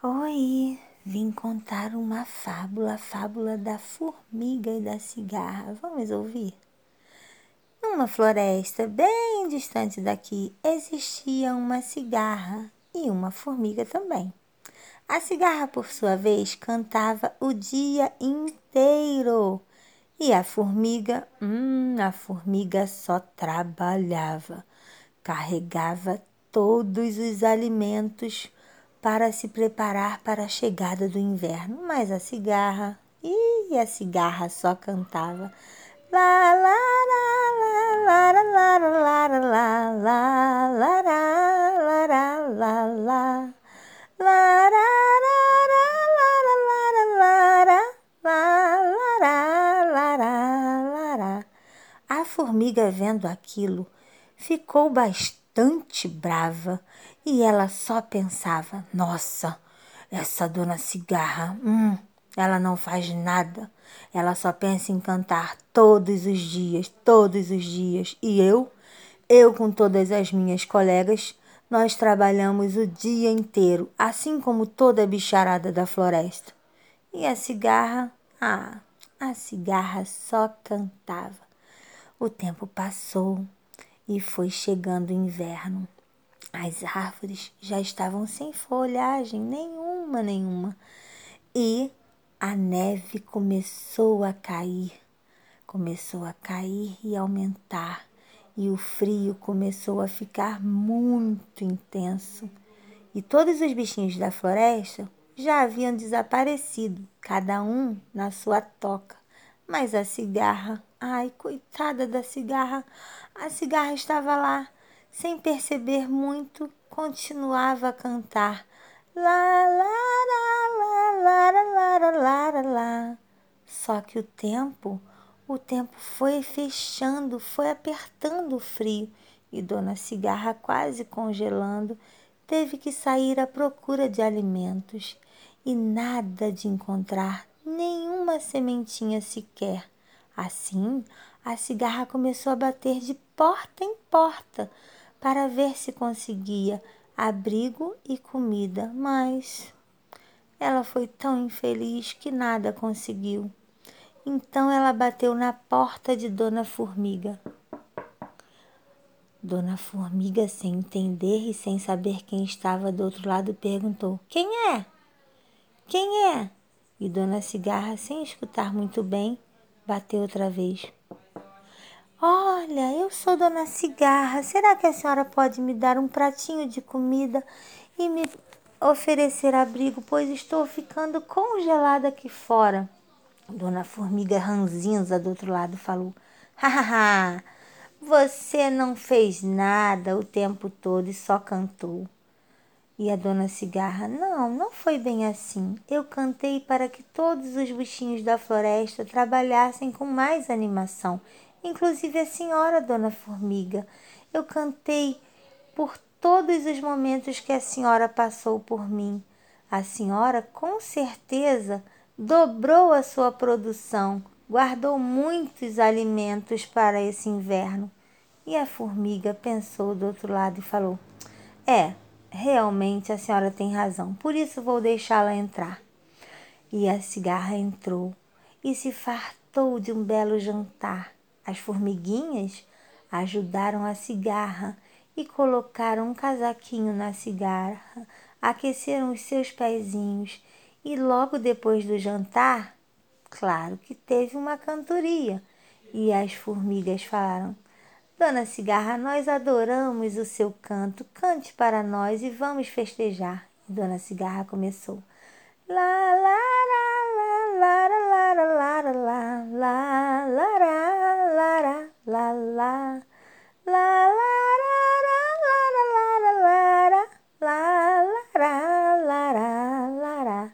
Oi, vim contar uma fábula, a fábula da formiga e da cigarra. Vamos ouvir? Numa floresta bem distante daqui existia uma cigarra e uma formiga também. A cigarra, por sua vez, cantava o dia inteiro. E a formiga, hum, a formiga só trabalhava, carregava todos os alimentos para se preparar para a chegada do inverno. Mas a cigarra, e a cigarra só cantava. Lá, lá, lá, lá, lá, lá, lá, lá, lá, lá, lá, lá, lá, lá, A formiga, vendo aquilo, ficou bastante brava e ela só pensava: nossa, essa dona cigarra, hum, ela não faz nada. Ela só pensa em cantar todos os dias, todos os dias. E eu, eu com todas as minhas colegas, nós trabalhamos o dia inteiro, assim como toda a bicharada da floresta. E a cigarra, ah, a cigarra só cantava. O tempo passou e foi chegando o inverno. As árvores já estavam sem folhagem nenhuma, nenhuma. E a neve começou a cair, começou a cair e aumentar, e o frio começou a ficar muito intenso. E todos os bichinhos da floresta já haviam desaparecido, cada um na sua toca. Mas a cigarra, ai, coitada da cigarra, a cigarra estava lá sem perceber muito, continuava a cantar. Lá, lá, lá, lá, lá, lá, lá, lá. Só que o tempo, o tempo foi fechando, foi apertando o frio e Dona Cigarra, quase congelando, teve que sair à procura de alimentos e nada de encontrar nenhuma sementinha sequer. Assim, a cigarra começou a bater de porta em porta para ver se conseguia abrigo e comida, mas ela foi tão infeliz que nada conseguiu. Então ela bateu na porta de Dona Formiga. Dona Formiga, sem entender e sem saber quem estava do outro lado, perguntou: Quem é? Quem é? E Dona Cigarra, sem escutar muito bem, bateu outra vez. Olha, eu sou Dona Cigarra. Será que a senhora pode me dar um pratinho de comida e me oferecer abrigo, pois estou ficando congelada aqui fora? Dona Formiga Ranzinza do outro lado falou: Hahaha, você não fez nada o tempo todo e só cantou. E a dona Cigarra: Não, não foi bem assim. Eu cantei para que todos os bichinhos da floresta trabalhassem com mais animação inclusive a senhora, dona Formiga. Eu cantei por todos os momentos que a senhora passou por mim. A senhora, com certeza, dobrou a sua produção, guardou muitos alimentos para esse inverno. E a formiga pensou do outro lado e falou: É, realmente a senhora tem razão, por isso vou deixá-la entrar. E a cigarra entrou e se fartou de um belo jantar. As formiguinhas ajudaram a cigarra e colocaram um casaquinho na cigarra, aqueceram os seus pezinhos e logo depois do jantar, claro que teve uma cantoria. E as formigas falaram: Dona Cigarra, nós adoramos o seu canto, cante para nós e vamos festejar. E Dona Cigarra começou: Lá, lá, lá, lá, lá, lá, lá, lá, lá, lá, lá lá, lá, lá,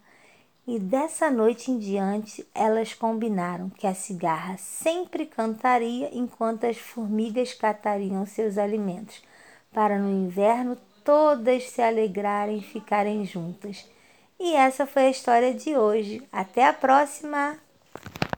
E dessa noite em diante, elas combinaram que a cigarra sempre cantaria enquanto as formigas catariam seus alimentos, para no inverno todas se alegrarem e ficarem juntas. E essa foi a história de hoje. Até a próxima!